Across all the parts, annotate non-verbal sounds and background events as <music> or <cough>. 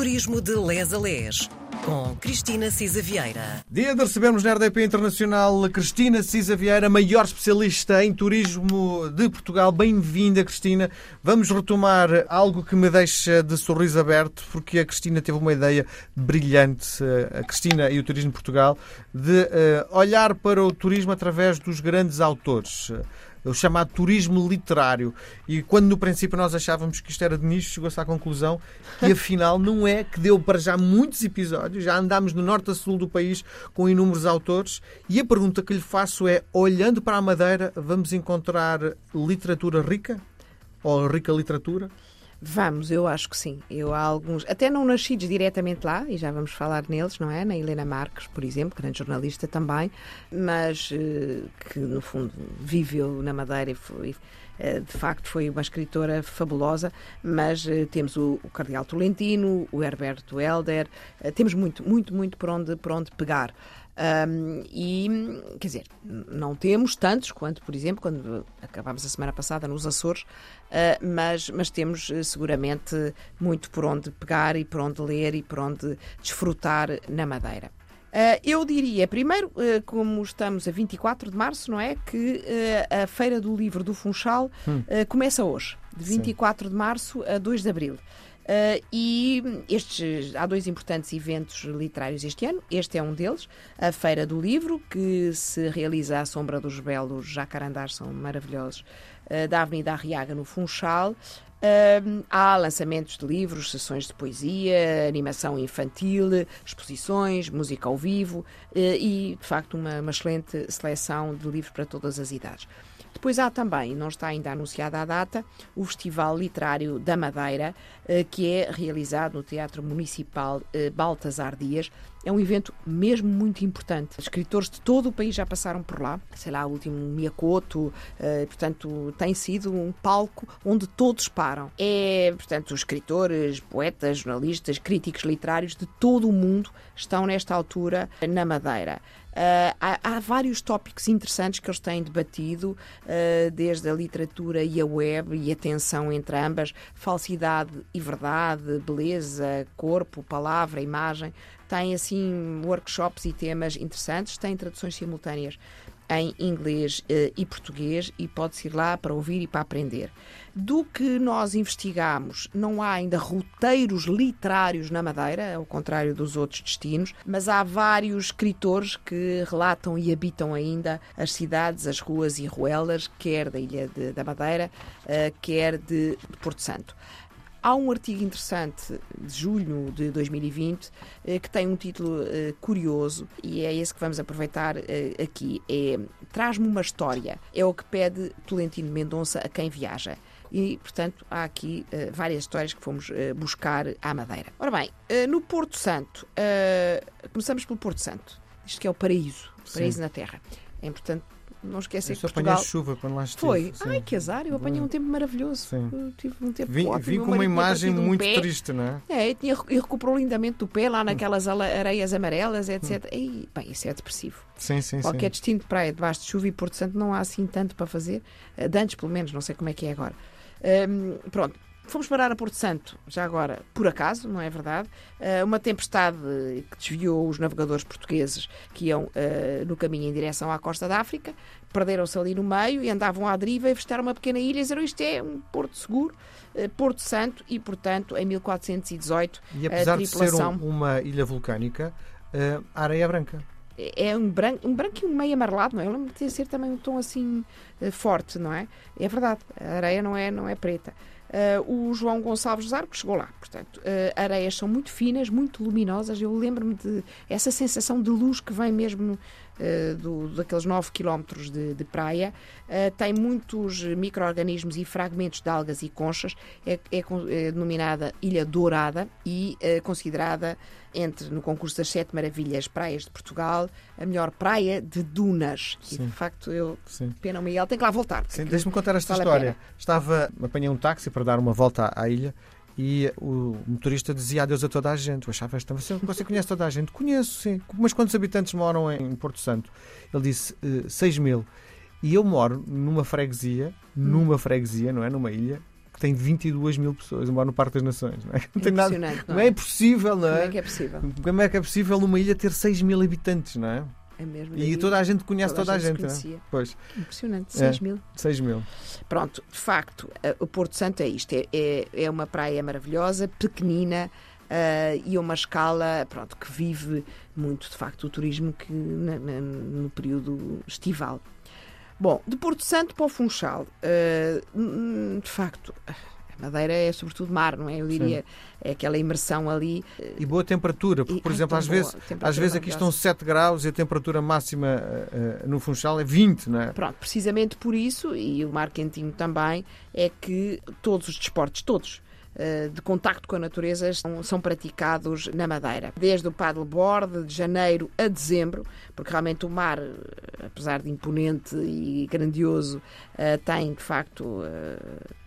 Turismo de Les a Les, com Cristina Cisa Vieira. Dia de recebermos na RDP Internacional Cristina Cisa Vieira, maior especialista em turismo de Portugal. Bem-vinda, Cristina. Vamos retomar algo que me deixa de sorriso aberto, porque a Cristina teve uma ideia brilhante, a Cristina e o Turismo de Portugal, de uh, olhar para o turismo através dos grandes autores o chamado turismo literário. E quando no princípio nós achávamos que isto era de nicho, chegou-se à conclusão que <laughs> afinal não é, que deu para já muitos episódios, já andámos do norte a sul do país com inúmeros autores. E a pergunta que lhe faço é: olhando para a Madeira, vamos encontrar literatura rica? Ou rica literatura? Vamos, eu acho que sim. Eu há alguns, até não nascidos diretamente lá, e já vamos falar neles, não é? Na Helena Marques, por exemplo, grande jornalista também, mas uh, que no fundo viveu na Madeira e foi eh, de facto foi uma escritora fabulosa, mas uh, temos o, o Cardeal Tolentino, o Herberto Helder, temos muito, muito, muito por onde, por onde pegar. Um, e, quer dizer, não temos tantos quanto, por exemplo, quando acabámos a semana passada nos Açores, uh, mas, mas temos uh, seguramente muito por onde pegar e por onde ler e por onde desfrutar na Madeira. Uh, eu diria, primeiro, uh, como estamos a 24 de março, não é? Que a Feira do Livro do Funchal hum. começa hoje, de 24 Sim. de março a 2 de abril. Uh, e estes, há dois importantes eventos literários este ano. Este é um deles, a Feira do Livro, que se realiza à sombra dos belos jacarandás, são maravilhosos, uh, da Avenida Arriaga, no Funchal. Uh, há lançamentos de livros, sessões de poesia, animação infantil, exposições, música ao vivo e, de facto, uma, uma excelente seleção de livros para todas as idades. Depois há também, não está ainda anunciada a data, o Festival Literário da Madeira, eh, que é realizado no Teatro Municipal eh, Baltasar Dias. É um evento mesmo muito importante. Escritores de todo o país já passaram por lá. Sei lá, o último Miyakoto, eh, portanto, tem sido um palco onde todos param. É, portanto, escritores, poetas, jornalistas, críticos literários de todo o mundo estão nesta altura na Madeira. Uh, há, há, vários tópicos interessantes que eles têm debatido, uh, desde a literatura e a web e a tensão entre ambas, falsidade e verdade, beleza, corpo, palavra, imagem. Tem assim workshops e temas interessantes, tem traduções simultâneas em inglês uh, e português e pode-se ir lá para ouvir e para aprender. Do que nós investigamos, não há ainda roteiros literários na Madeira, ao contrário dos outros destinos, mas há vários escritores que relatam e habitam ainda as cidades, as ruas e ruelas, quer da Ilha de, da Madeira, uh, quer de, de Porto Santo. Há um artigo interessante de julho de 2020 eh, que tem um título eh, curioso e é esse que vamos aproveitar eh, aqui. É Traz-me uma história. É o que pede Tolentino Mendonça a quem viaja. E, portanto, há aqui várias histórias que fomos buscar à Madeira. Ora bem, no Porto Santo, começamos pelo Porto Santo. Isto que é o paraíso, paraíso Sim. na Terra. É importante não esquecer que Portugal... chuva quando lá estive. Foi. Sim. Ai, que azar, eu apanhei um tempo maravilhoso. Sim. tive um tempo Vim, ótimo. vim com uma imagem um muito pé. triste, não é? É, e, tinha, e recuperou lindamente do pé, lá naquelas areias amarelas, etc. Hum. E, bem, isso é depressivo. Sim, sim, Qualquer sim. destino de praia debaixo de chuva e Porto Santo não há assim tanto para fazer. Eh, de antes, pelo menos, não sei como é que é agora. Um, pronto, Fomos parar a Porto Santo, já agora, por acaso, não é verdade? Uh, uma tempestade que desviou os navegadores portugueses que iam uh, no caminho em direção à costa da África, perderam-se ali no meio e andavam à deriva e vestaram uma pequena ilha e disseram isto é um porto seguro, uh, Porto Santo, e portanto, em 1418, e apesar a tripulação... de ser um, uma ilha vulcânica, a areia é branca é um branco, um branco e um meio amarelado, não é? Eu lembro de ser também um tom assim forte, não é? É verdade, a areia não é, não é preta. Uh, o João Gonçalves dos Arcos chegou lá. Portanto, uh, areias são muito finas, muito luminosas. Eu lembro-me de essa sensação de luz que vem mesmo uh, do, daqueles 9 km de, de praia. tem muitos micro-organismos e fragmentos de algas e conchas. É, é, é denominada Ilha Dourada e considerada entre no concurso das Sete Maravilhas Praias de Portugal a melhor praia de dunas. E de facto eu, Sim. pena Miguel, tem que lá voltar. Sim, deixa-me contar esta vale história. Estava, apanhei um táxi para dar uma volta à ilha e o motorista dizia adeus a toda a gente. Eu achava esta você, você conhece toda a gente? Conheço, sim. Mas quantos habitantes moram em Porto Santo? Ele disse uh, eh, 6 mil. E eu moro numa freguesia, numa freguesia, não é? Numa ilha, que tem 22 mil pessoas, embora no Parque das Nações. Não é, <laughs> não tem nada, não não é é? impossível, não Como é? é que é possível? Como é que é possível uma ilha ter 6 mil habitantes, não é? É mesmo. E daí toda a gente conhece toda, a se gente, não é? conhecia. Pois, Impressionante, É. 6 mil. 6 mil. Pronto, de facto, eh, o Porto Santo é isto: é, é, é uma praia maravilhosa, pequenina. eh, e a uma escala pronto, que vive muito de facto o turismo que na- na- no período estival. Bom, de Porto Santo para o Funchal, hum, de facto, a Madeira é sobretudo mar, não é? Eu diria, é aquela imersão ali. E boa temperatura, porque, e- por exemplo, às vezes, às vezes aqui estão maravilhosa. 7 graus e a temperatura máxima eh, no Funchal é 20, não é? Pronto, precisamente por isso, e o mar quentinho também, é que todos os desportos, todos, de contacto com a natureza são, são praticados na Madeira. Desde o paddleboard, de janeiro a dezembro, porque realmente o mar, eh, apesar de imponente e grandioso, eh, tem de facto eh,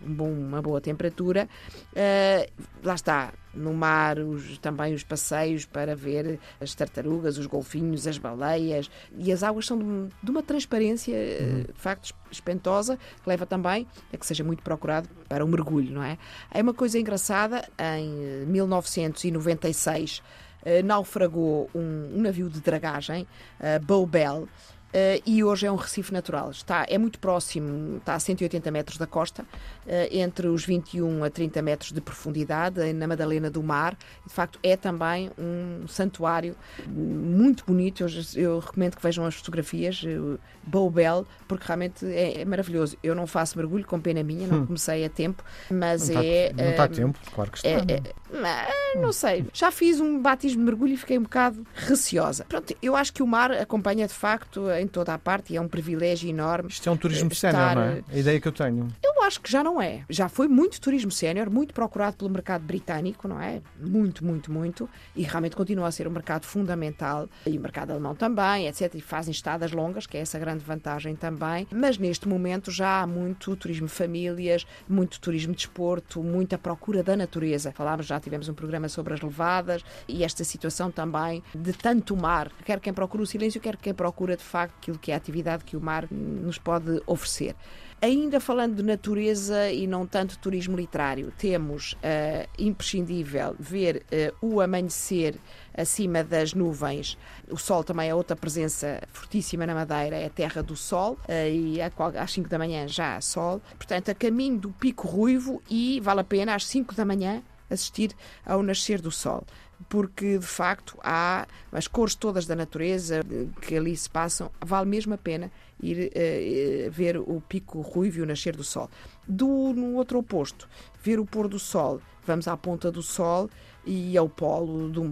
um uma boa temperatura. Eh, Lá está, no mar, os- também os passeios para ver as tartarugas, os golfinhos, as baleias, e as águas são de, um- de uma transparência eh, de facto espantosa, que leva também a que seja muito procurado para o mergulho, não é? É uma coisa engraçada, em eh, 1996 eh, naufragou um, um navio de dragagem, uh, Bowbell, eh, e hoje é um recife natural. Está, é muito próximo, está a 180 metros da costa, eh, entre os 21 a 30 metros de profundidade, eh, na Madalena do Mar. De facto, é também um santuário muito bonito. Eu, eu recomendo que vejam as fotografias, eh, Bowbell, porque realmente é, é maravilhoso. Eu não faço mergulho, com pena minha, não comecei a tempo, mas Não é. está, não está a tempo, claro que está. é, é, mas, não sei, já fiz um batismo de mergulho e fiquei um bocado receosa. Pronto, eu acho que o mar acompanha de facto em toda a parte e é um privilégio enorme. Isto é um turismo estar- sénior, não é? A ideia que eu tenho. Eu acho que já não é. Já foi muito turismo sénior, muito procurado pelo mercado britânico, não é? Muito, muito, muito. E realmente continua a ser um mercado fundamental. E o mercado alemão também, etc. E fazem estadas longas, que é essa grande vantagem também. Mas neste momento já há muito turismo famílias, muito turismo de desporto, muita procura da natureza. Falámos, já tivemos um programa sobre as levadas e esta situação também de tanto mar. Quer quem procura o silêncio, quer quem procura de facto aquilo que é a atividade que o mar nos pode oferecer. Ainda falando de natureza e não tanto turismo literário, temos eh, imprescindível ver eh, o amanhecer acima das nuvens. O sol também é outra presença fortíssima na Madeira, é a terra do sol, eh, e às 5 da manhã já há sol. Portanto, a caminho do Pico Ruivo e vale a pena às 5 da manhã assistir ao nascer do sol. Porque de facto há as cores todas da natureza eh, que ali se passam, vale mesmo a pena ir eh, ver o pico ruivo e o nascer do sol. Do, no outro oposto, ver o pôr do sol, vamos à ponta do sol e ao polo do,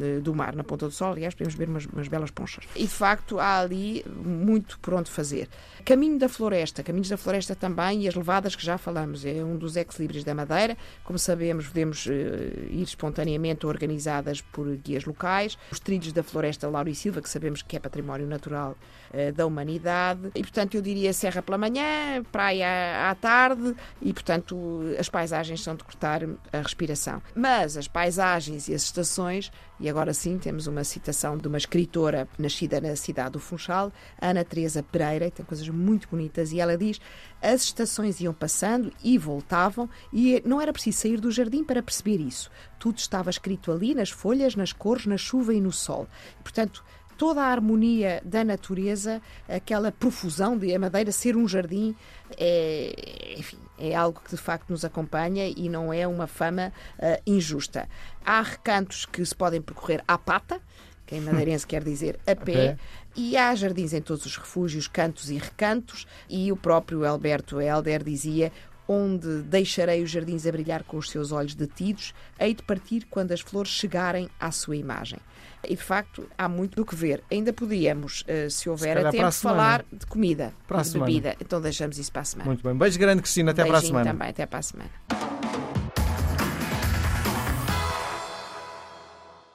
eh, do mar, na ponta do sol, aliás, podemos ver umas, umas belas ponchas. E de facto há ali muito por onde fazer. Caminho da Floresta, Caminhos da Floresta também e as levadas que já falamos, é um dos ex-libris da Madeira. Como sabemos, podemos eh, ir espontaneamente organizadas por guias locais. Os trilhos da Floresta Lauro e Silva, que sabemos que é património natural eh, da humanidade. E, portanto, eu diria serra pela manhã, praia à tarde e, portanto, as paisagens são de cortar a respiração. Mas as paisagens e as estações, e agora sim temos uma citação de uma escritora nascida na cidade do Funchal, Ana Teresa Pereira, que tem coisas muito bonitas, e ela diz: as estações iam passando e voltavam, e não era preciso sair do jardim para perceber isso. Tudo estava escrito ali, nas folhas, nas cores, na chuva e no sol. Portanto, toda a harmonia da natureza, aquela profusão de a Madeira ser um jardim, é, enfim, é algo que de facto nos acompanha e não é uma fama ah, injusta. Há recantos que se podem percorrer à pata, que em madeirense quer dizer a pé, pé. e há jardins em todos os refúgios, cantos e recantos, e o próprio Alberto Helder dizia onde deixarei os jardins a brilhar com os seus olhos detidos, hei de partir quando as flores chegarem à sua imagem. E de facto há muito do que ver. Ainda podíamos, eh, se houver tempo, semana. falar de comida Para de semana. bebida. Então deixamos isso para a semana. Muito bem. Beijo grande, Cristina. Até para a Beijinho semana. também, até para a semana.